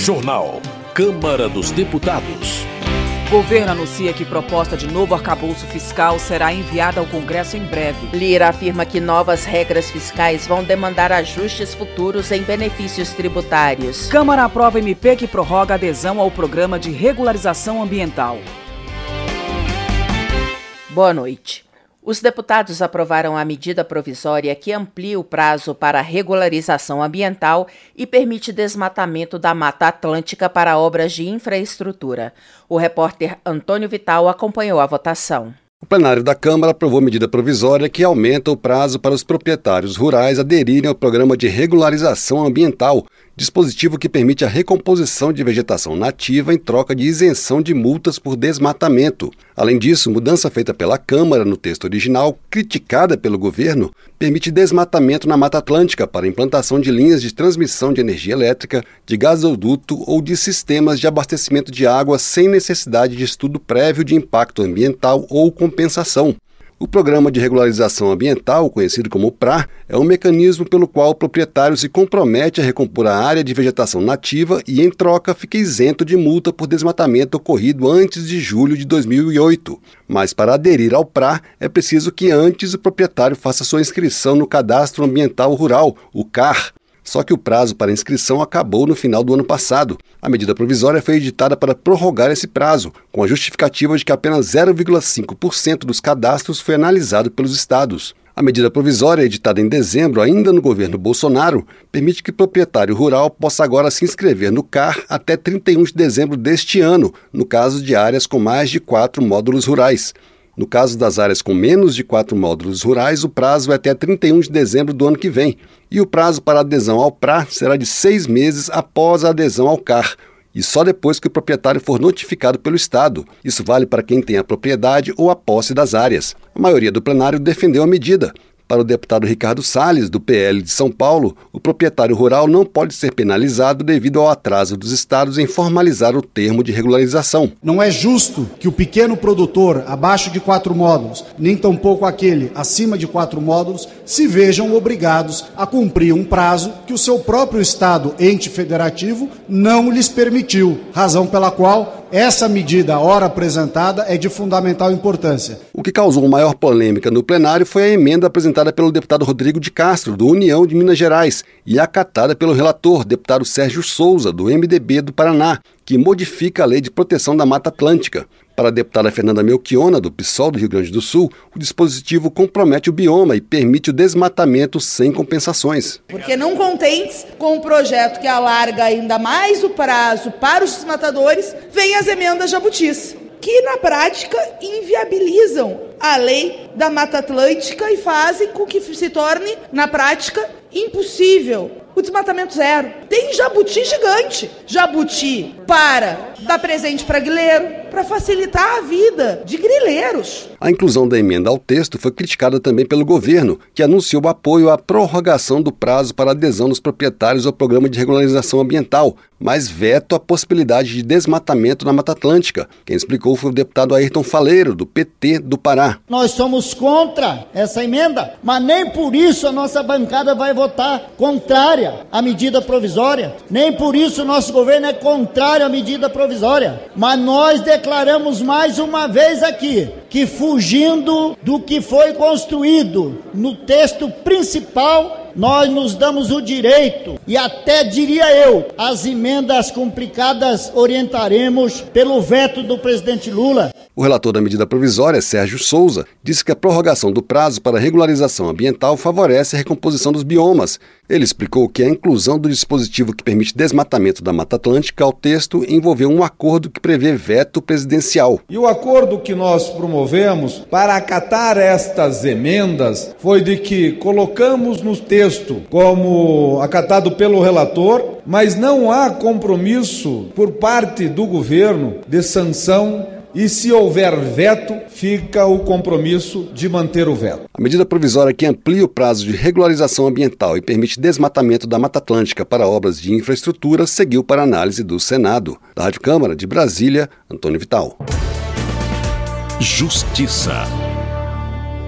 Jornal. Câmara dos Deputados. Governo anuncia que proposta de novo arcabouço fiscal será enviada ao Congresso em breve. Lira afirma que novas regras fiscais vão demandar ajustes futuros em benefícios tributários. Câmara aprova MP que prorroga adesão ao programa de regularização ambiental. Boa noite. Os deputados aprovaram a medida provisória que amplia o prazo para regularização ambiental e permite desmatamento da Mata Atlântica para obras de infraestrutura. O repórter Antônio Vital acompanhou a votação. O plenário da Câmara aprovou medida provisória que aumenta o prazo para os proprietários rurais aderirem ao programa de regularização ambiental, dispositivo que permite a recomposição de vegetação nativa em troca de isenção de multas por desmatamento. Além disso, mudança feita pela Câmara no texto original, criticada pelo governo, permite desmatamento na Mata Atlântica para implantação de linhas de transmissão de energia elétrica, de gasoduto ou de sistemas de abastecimento de água sem necessidade de estudo prévio de impacto ambiental ou compensação. O Programa de Regularização Ambiental, conhecido como PRA, é um mecanismo pelo qual o proprietário se compromete a recompor a área de vegetação nativa e, em troca, fica isento de multa por desmatamento ocorrido antes de julho de 2008. Mas para aderir ao PRA, é preciso que antes o proprietário faça sua inscrição no Cadastro Ambiental Rural, o CAR, só que o prazo para inscrição acabou no final do ano passado. A medida provisória foi editada para prorrogar esse prazo, com a justificativa de que apenas 0,5% dos cadastros foi analisado pelos estados. A medida provisória, editada em dezembro, ainda no governo Bolsonaro, permite que proprietário rural possa agora se inscrever no CAR até 31 de dezembro deste ano, no caso de áreas com mais de quatro módulos rurais. No caso das áreas com menos de quatro módulos rurais, o prazo é até 31 de dezembro do ano que vem. E o prazo para adesão ao PRA será de seis meses após a adesão ao CAR, e só depois que o proprietário for notificado pelo Estado. Isso vale para quem tem a propriedade ou a posse das áreas. A maioria do plenário defendeu a medida, para o deputado Ricardo Salles, do PL de São Paulo, o proprietário rural não pode ser penalizado devido ao atraso dos estados em formalizar o termo de regularização. Não é justo que o pequeno produtor, abaixo de quatro módulos, nem tampouco aquele acima de quatro módulos, se vejam obrigados a cumprir um prazo que o seu próprio estado, ente federativo, não lhes permitiu, razão pela qual essa medida, ora apresentada, é de fundamental importância. O que causou maior polêmica no plenário foi a emenda apresentada pelo deputado Rodrigo de Castro, do União de Minas Gerais, e acatada pelo relator, deputado Sérgio Souza, do MDB do Paraná, que modifica a Lei de Proteção da Mata Atlântica. Para a deputada Fernanda Melchiona, do PSOL do Rio Grande do Sul, o dispositivo compromete o bioma e permite o desmatamento sem compensações. Porque não contentes com um projeto que alarga ainda mais o prazo para os desmatadores, vem as emendas jabutis, que na prática inviabilizam a lei da Mata Atlântica e fazem com que se torne, na prática, impossível o desmatamento zero. Tem jabuti gigante. Jabuti para dar presente para grileiro, para facilitar a vida de grileiros. A inclusão da emenda ao texto foi criticada também pelo governo, que anunciou apoio à prorrogação do prazo para adesão dos proprietários ao programa de regularização ambiental, mas veto a possibilidade de desmatamento na Mata Atlântica. Quem explicou foi o deputado Ayrton Faleiro, do PT do Pará. Nós somos contra essa emenda, mas nem por isso a nossa bancada vai votar contrária à medida provisória, nem por isso nosso governo é contrário à medida provisória. Mas nós declaramos mais uma vez aqui que fugindo do que foi construído no texto principal nós nos damos o direito e até diria eu, as emendas complicadas orientaremos pelo veto do presidente Lula. O relator da medida provisória, Sérgio Souza, disse que a prorrogação do prazo para regularização ambiental favorece a recomposição dos biomas. Ele explicou que a inclusão do dispositivo que permite desmatamento da Mata Atlântica ao texto envolveu um acordo que prevê veto presidencial. E o acordo que nós promovemos para acatar estas emendas foi de que colocamos no texto como acatado pelo relator, mas não há compromisso por parte do governo de sanção e se houver veto, fica o compromisso de manter o veto. A medida provisória que amplia o prazo de regularização ambiental e permite desmatamento da Mata Atlântica para obras de infraestrutura seguiu para análise do Senado. Da Rádio Câmara de Brasília, Antônio Vital. Justiça.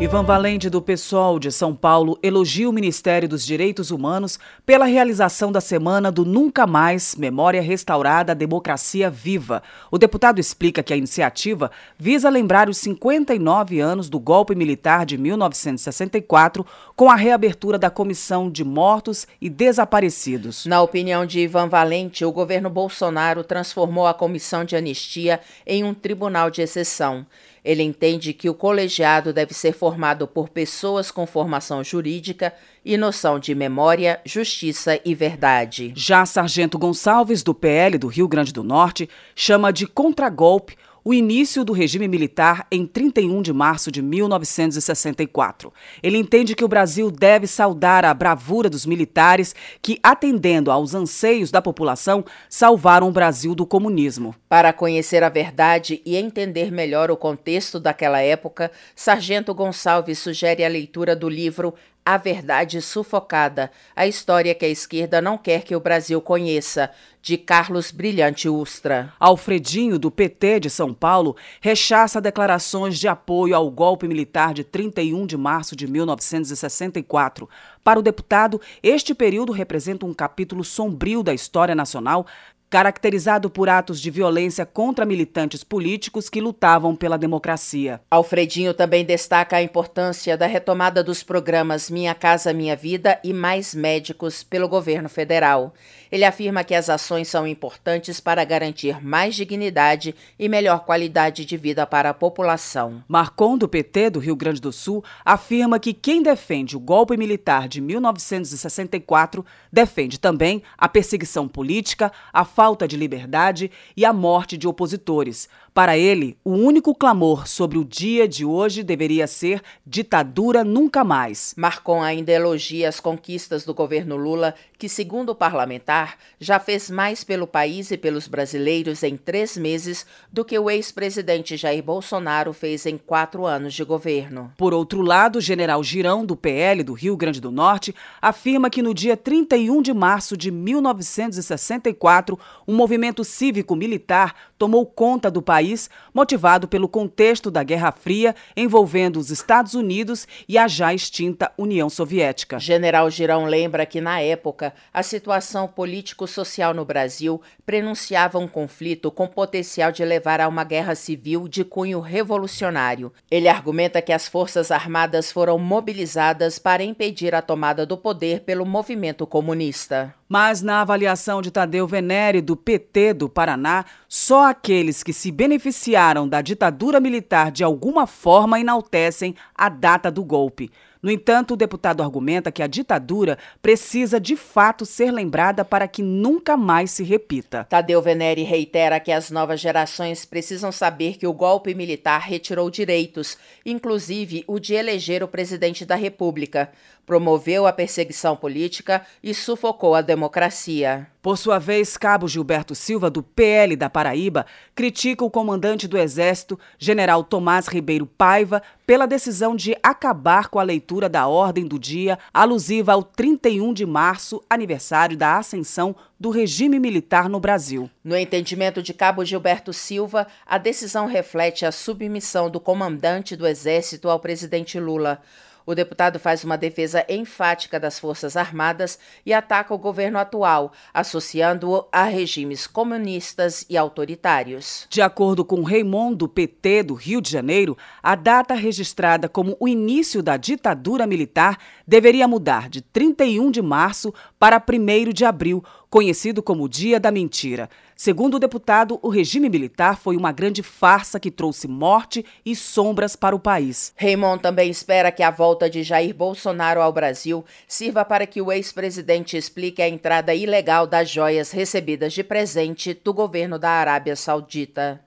Ivan Valente, do PSOL de São Paulo, elogia o Ministério dos Direitos Humanos pela realização da Semana do Nunca Mais Memória Restaurada Democracia Viva. O deputado explica que a iniciativa visa lembrar os 59 anos do golpe militar de 1964, com a reabertura da Comissão de Mortos e Desaparecidos. Na opinião de Ivan Valente, o governo Bolsonaro transformou a Comissão de Anistia em um tribunal de exceção. Ele entende que o colegiado deve ser formado por pessoas com formação jurídica e noção de memória, justiça e verdade. Já Sargento Gonçalves, do PL do Rio Grande do Norte, chama de contragolpe o início do regime militar em 31 de março de 1964. Ele entende que o Brasil deve saudar a bravura dos militares que, atendendo aos anseios da população, salvaram o Brasil do comunismo. Para conhecer a verdade e entender melhor o contexto daquela época, Sargento Gonçalves sugere a leitura do livro a Verdade Sufocada, a história que a esquerda não quer que o Brasil conheça, de Carlos Brilhante Ustra. Alfredinho, do PT de São Paulo, rechaça declarações de apoio ao golpe militar de 31 de março de 1964. Para o deputado, este período representa um capítulo sombrio da história nacional, caracterizado por atos de violência contra militantes políticos que lutavam pela democracia. Alfredinho também destaca a importância da retomada dos programas Minha Casa Minha Vida e Mais Médicos pelo governo federal. Ele afirma que as ações são importantes para garantir mais dignidade e melhor qualidade de vida para a população. Marcon, do PT do Rio Grande do Sul, afirma que quem defende o golpe militar de 1964 defende também a perseguição política, a falta de liberdade e a morte de opositores. Para ele, o único clamor sobre o dia de hoje deveria ser ditadura nunca mais. Marcon ainda elogia as conquistas do governo Lula, que, segundo o parlamentar, já fez mais pelo país e pelos brasileiros em três meses do que o ex-presidente Jair Bolsonaro fez em quatro anos de governo. Por outro lado, o general Girão, do PL do Rio Grande do Norte, afirma que no dia 31 de março de 1964, um movimento cívico-militar tomou conta do país, motivado pelo contexto da Guerra Fria envolvendo os Estados Unidos e a já extinta União Soviética. General Girão lembra que, na época, a situação político-social no Brasil prenunciava um conflito com potencial de levar a uma guerra civil de cunho revolucionário. Ele argumenta que as Forças Armadas foram mobilizadas para impedir a tomada do poder pelo movimento comunista. Mas na avaliação de Tadeu Venere, do PT do Paraná, só aqueles que se beneficiaram da ditadura militar de alguma forma enaltecem a data do golpe. No entanto, o deputado argumenta que a ditadura precisa de fato ser lembrada para que nunca mais se repita. Tadeu Venere reitera que as novas gerações precisam saber que o golpe militar retirou direitos, inclusive o de eleger o presidente da República promoveu a perseguição política e sufocou a democracia. Por sua vez, Cabo Gilberto Silva, do PL da Paraíba, critica o comandante do Exército, general Tomás Ribeiro Paiva, pela decisão de acabar com a leitura da ordem do dia alusiva ao 31 de março, aniversário da ascensão do regime militar no Brasil. No entendimento de Cabo Gilberto Silva, a decisão reflete a submissão do comandante do Exército ao presidente Lula. O deputado faz uma defesa enfática das Forças Armadas e ataca o governo atual, associando-o a regimes comunistas e autoritários. De acordo com Raymond, do PT do Rio de Janeiro, a data registrada como o início da ditadura militar deveria mudar de 31 de março para 1 de abril, conhecido como Dia da Mentira. Segundo o deputado, o regime militar foi uma grande farsa que trouxe morte e sombras para o país. Raymond também espera que a volta de Jair Bolsonaro ao Brasil sirva para que o ex-presidente explique a entrada ilegal das joias recebidas de presente do governo da Arábia Saudita.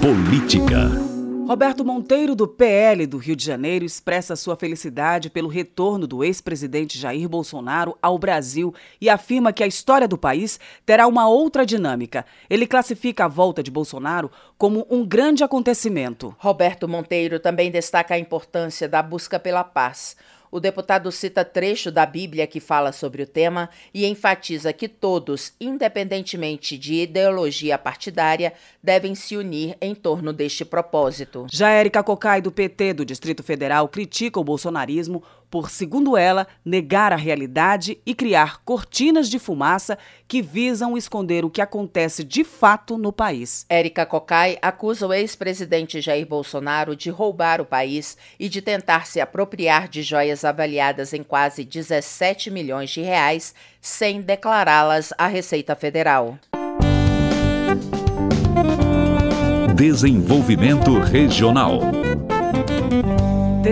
Política. Roberto Monteiro, do PL do Rio de Janeiro, expressa sua felicidade pelo retorno do ex-presidente Jair Bolsonaro ao Brasil e afirma que a história do país terá uma outra dinâmica. Ele classifica a volta de Bolsonaro como um grande acontecimento. Roberto Monteiro também destaca a importância da busca pela paz. O deputado cita trecho da Bíblia que fala sobre o tema e enfatiza que todos, independentemente de ideologia partidária, devem se unir em torno deste propósito. Já Érica Cocai, do PT do Distrito Federal, critica o bolsonarismo por, segundo ela, negar a realidade e criar cortinas de fumaça que visam esconder o que acontece de fato no país. Érica Cocai acusa o ex-presidente Jair Bolsonaro de roubar o país e de tentar se apropriar de joias avaliadas em quase 17 milhões de reais sem declará-las à Receita Federal. Desenvolvimento Regional.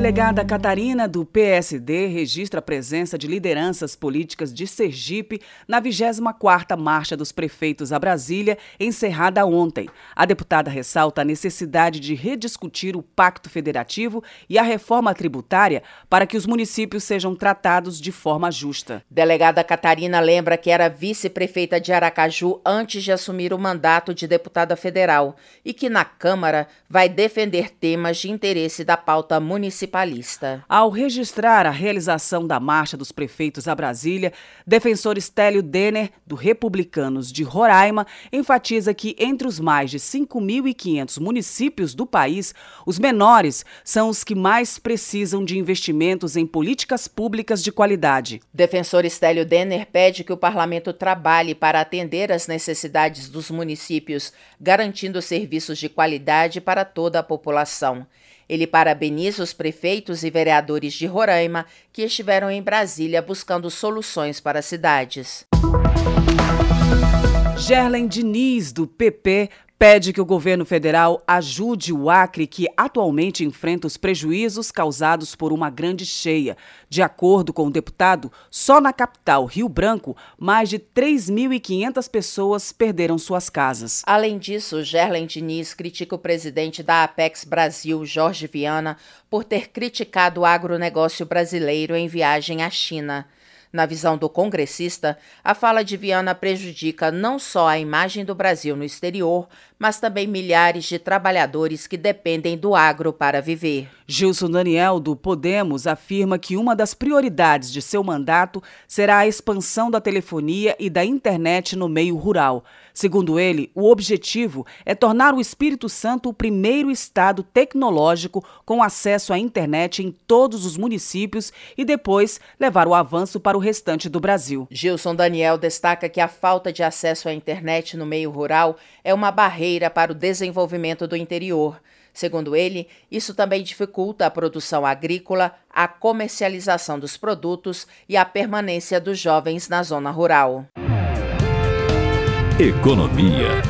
Delegada Catarina, do PSD, registra a presença de lideranças políticas de Sergipe na 24ª Marcha dos Prefeitos a Brasília, encerrada ontem. A deputada ressalta a necessidade de rediscutir o Pacto Federativo e a reforma tributária para que os municípios sejam tratados de forma justa. Delegada Catarina lembra que era vice-prefeita de Aracaju antes de assumir o mandato de deputada federal e que na Câmara vai defender temas de interesse da pauta municipal municipalista. Ao registrar a realização da Marcha dos Prefeitos a Brasília, defensor Estélio Denner, do Republicanos de Roraima, enfatiza que entre os mais de 5.500 municípios do país, os menores são os que mais precisam de investimentos em políticas públicas de qualidade. Defensor Estélio Denner pede que o parlamento trabalhe para atender às necessidades dos municípios, garantindo serviços de qualidade para toda a população. Ele parabeniza os prefeitos e vereadores de Roraima que estiveram em Brasília buscando soluções para as cidades. Gerlen Diniz, do PP, pede que o governo federal ajude o Acre, que atualmente enfrenta os prejuízos causados por uma grande cheia. De acordo com o deputado, só na capital, Rio Branco, mais de 3.500 pessoas perderam suas casas. Além disso, Gerlen Diniz critica o presidente da Apex Brasil, Jorge Viana, por ter criticado o agronegócio brasileiro em viagem à China. Na visão do congressista, a fala de Viana prejudica não só a imagem do Brasil no exterior, mas também milhares de trabalhadores que dependem do agro para viver. Gilson Daniel, do Podemos, afirma que uma das prioridades de seu mandato será a expansão da telefonia e da internet no meio rural. Segundo ele, o objetivo é tornar o Espírito Santo o primeiro estado tecnológico com acesso à internet em todos os municípios e depois levar o avanço para o restante do Brasil. Gilson Daniel destaca que a falta de acesso à internet no meio rural é uma barreira para o desenvolvimento do interior. Segundo ele, isso também dificulta a produção agrícola, a comercialização dos produtos e a permanência dos jovens na zona rural. Economia.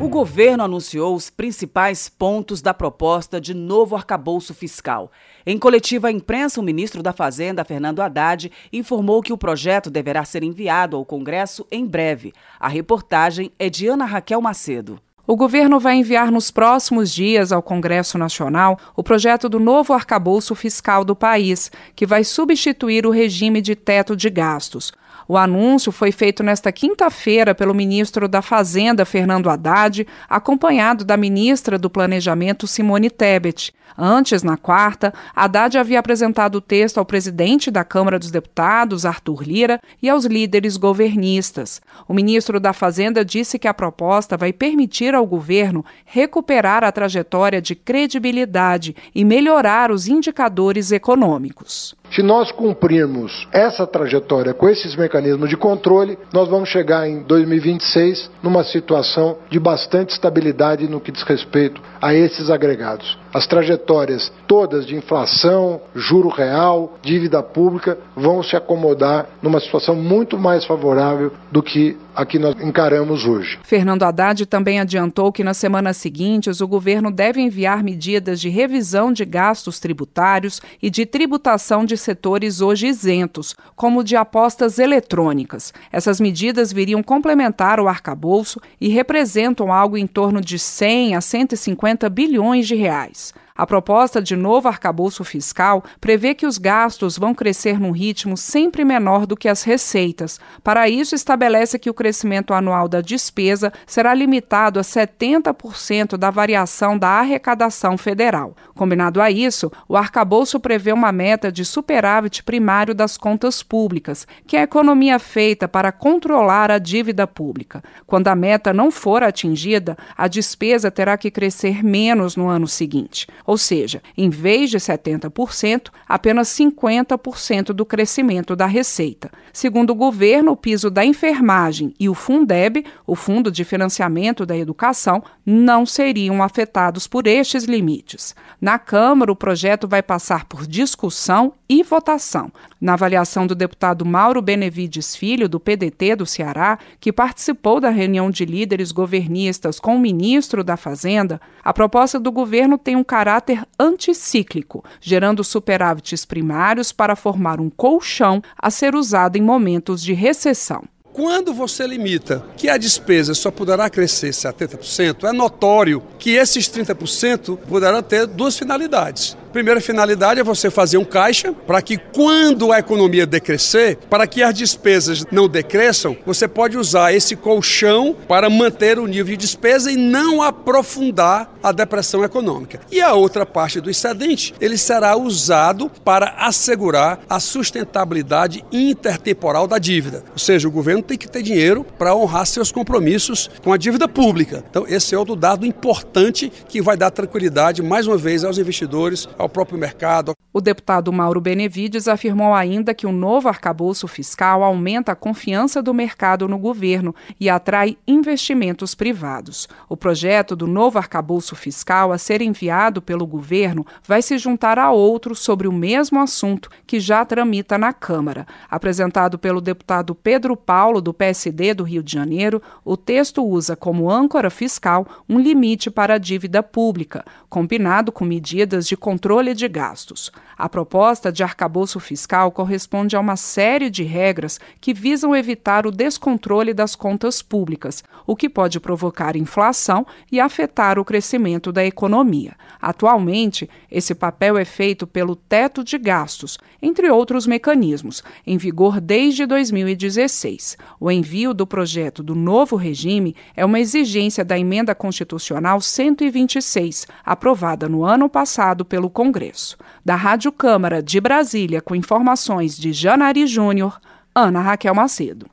O governo anunciou os principais pontos da proposta de novo arcabouço fiscal. Em coletiva à imprensa, o ministro da Fazenda, Fernando Haddad, informou que o projeto deverá ser enviado ao Congresso em breve. A reportagem é de Ana Raquel Macedo. O governo vai enviar nos próximos dias ao Congresso Nacional o projeto do novo arcabouço fiscal do país, que vai substituir o regime de teto de gastos. O anúncio foi feito nesta quinta-feira pelo ministro da Fazenda, Fernando Haddad, acompanhado da ministra do Planejamento, Simone Tebet. Antes, na quarta, Haddad havia apresentado o texto ao presidente da Câmara dos Deputados, Arthur Lira, e aos líderes governistas. O ministro da Fazenda disse que a proposta vai permitir ao governo recuperar a trajetória de credibilidade e melhorar os indicadores econômicos. Se nós cumprirmos essa trajetória com esses mecanismos de controle, nós vamos chegar em 2026 numa situação de bastante estabilidade no que diz respeito a esses agregados. As trajetórias todas de inflação, juro real, dívida pública vão se acomodar numa situação muito mais favorável do que a que nós encaramos hoje. Fernando Haddad também adiantou que nas semanas seguintes o governo deve enviar medidas de revisão de gastos tributários e de tributação de setores hoje isentos, como de apostas eletrônicas. Essas medidas viriam complementar o arcabouço e representam algo em torno de 100 a 150 bilhões de reais. A proposta de novo arcabouço fiscal prevê que os gastos vão crescer num ritmo sempre menor do que as receitas. Para isso, estabelece que o crescimento anual da despesa será limitado a 70% da variação da arrecadação federal. Combinado a isso, o arcabouço prevê uma meta de superávit primário das contas públicas, que é a economia feita para controlar a dívida pública. Quando a meta não for atingida, a despesa terá que crescer menos no ano seguinte. Ou seja, em vez de 70%, apenas 50% do crescimento da receita. Segundo o governo, o piso da enfermagem e o Fundeb, o Fundo de Financiamento da Educação, não seriam afetados por estes limites. Na Câmara, o projeto vai passar por discussão e votação. Na avaliação do deputado Mauro Benevides Filho, do PDT do Ceará, que participou da reunião de líderes governistas com o ministro da Fazenda, a proposta do governo tem um caráter anticíclico, gerando superávites primários para formar um colchão a ser usado em momentos de recessão. Quando você limita que a despesa só poderá crescer 70%, é notório que esses 30% poderão ter duas finalidades. Primeira finalidade é você fazer um caixa para que quando a economia decrescer, para que as despesas não decresçam, você pode usar esse colchão para manter o nível de despesa e não aprofundar a depressão econômica. E a outra parte do excedente, ele será usado para assegurar a sustentabilidade intertemporal da dívida. Ou seja, o governo tem que ter dinheiro para honrar seus compromissos com a dívida pública. Então, esse é outro dado importante que vai dar tranquilidade mais uma vez aos investidores, ao próprio mercado. O deputado Mauro Benevides afirmou ainda que o novo arcabouço fiscal aumenta a confiança do mercado no governo e atrai investimentos privados. O projeto do novo arcabouço fiscal a ser enviado pelo governo vai se juntar a outro sobre o mesmo assunto que já tramita na Câmara. Apresentado pelo deputado Pedro Paulo, do PSD do Rio de Janeiro, o texto usa como âncora fiscal um limite para a dívida pública, combinado com medidas de controle controle de gastos. A proposta de arcabouço fiscal corresponde a uma série de regras que visam evitar o descontrole das contas públicas, o que pode provocar inflação e afetar o crescimento da economia. Atualmente, esse papel é feito pelo teto de gastos, entre outros mecanismos, em vigor desde 2016. O envio do projeto do novo regime é uma exigência da emenda constitucional 126, aprovada no ano passado pelo Congresso. Da Rádio Câmara de Brasília, com informações de Janari Júnior, Ana Raquel Macedo.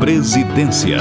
Presidência.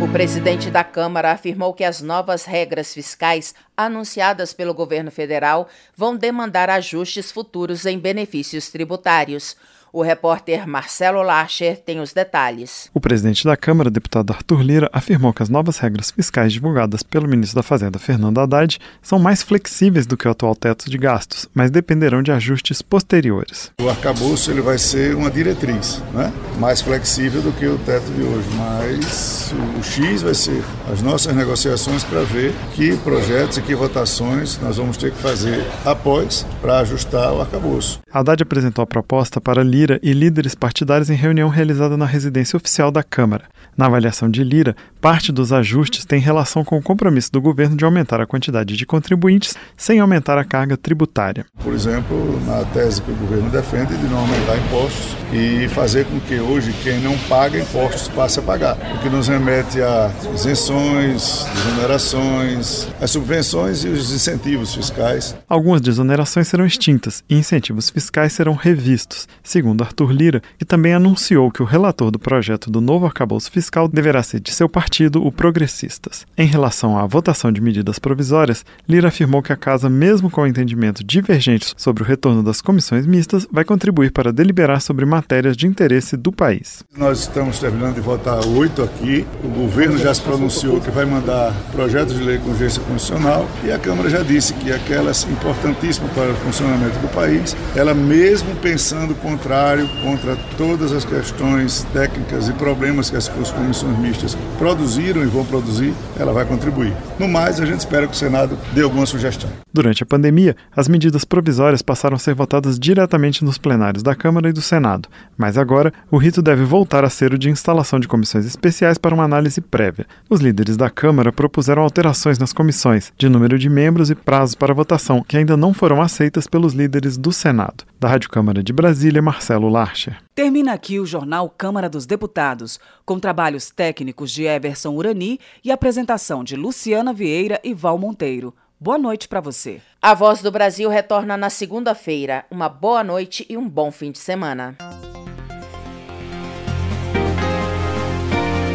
O presidente da Câmara afirmou que as novas regras fiscais anunciadas pelo governo federal vão demandar ajustes futuros em benefícios tributários. O repórter Marcelo Lacher tem os detalhes. O presidente da Câmara, deputado Arthur Lira, afirmou que as novas regras fiscais divulgadas pelo ministro da Fazenda, Fernando Haddad, são mais flexíveis do que o atual teto de gastos, mas dependerão de ajustes posteriores. O arcabouço ele vai ser uma diretriz, né? mais flexível do que o teto de hoje, mas o X vai ser as nossas negociações para ver que projetos e que votações nós vamos ter que fazer após para ajustar o arcabouço. Haddad apresentou a proposta para Lira Lira e líderes partidários em reunião realizada na residência oficial da Câmara. Na avaliação de Lira, parte dos ajustes tem relação com o compromisso do governo de aumentar a quantidade de contribuintes sem aumentar a carga tributária. Por exemplo, na tese que o governo defende de não aumentar impostos e fazer com que hoje quem não paga impostos passe a pagar, o que nos remete a isenções, desonerações, as subvenções e os incentivos fiscais. Algumas desonerações serão extintas e incentivos fiscais serão revistos, segundo Arthur Lira, que também anunciou que o relator do projeto do novo arcabouço fiscal deverá ser de seu partido, o Progressistas. Em relação à votação de medidas provisórias, Lira afirmou que a Casa, mesmo com entendimento divergente sobre o retorno das comissões mistas, vai contribuir para deliberar sobre matérias de interesse do país. Nós estamos terminando de votar oito aqui. O governo já se pronunciou que vai mandar projetos de lei com urgência constitucional e a Câmara já disse que aquelas importantíssimas para o funcionamento do país, ela mesmo pensando contrário contra todas as questões técnicas e problemas que as comissões mistas produziram e vão produzir, ela vai contribuir. No mais, a gente espera que o Senado dê alguma sugestão. Durante a pandemia, as medidas provisórias passaram a ser votadas diretamente nos plenários da Câmara e do Senado, mas agora o rito deve voltar a ser o de instalação de comissões especiais para uma análise prévia. Os líderes da Câmara propuseram alterações nas comissões, de número de membros e prazos para votação, que ainda não foram aceitas pelos líderes do Senado. Da Rádio Câmara de Brasília, Marcelo Larcher. Termina aqui o jornal Câmara dos Deputados, com trabalhos técnicos de Everson Urani e apresentação de Luciana Vieira e Val Monteiro. Boa noite para você. A Voz do Brasil retorna na segunda-feira. Uma boa noite e um bom fim de semana.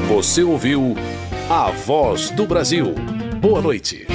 Você ouviu A Voz do Brasil. Boa noite.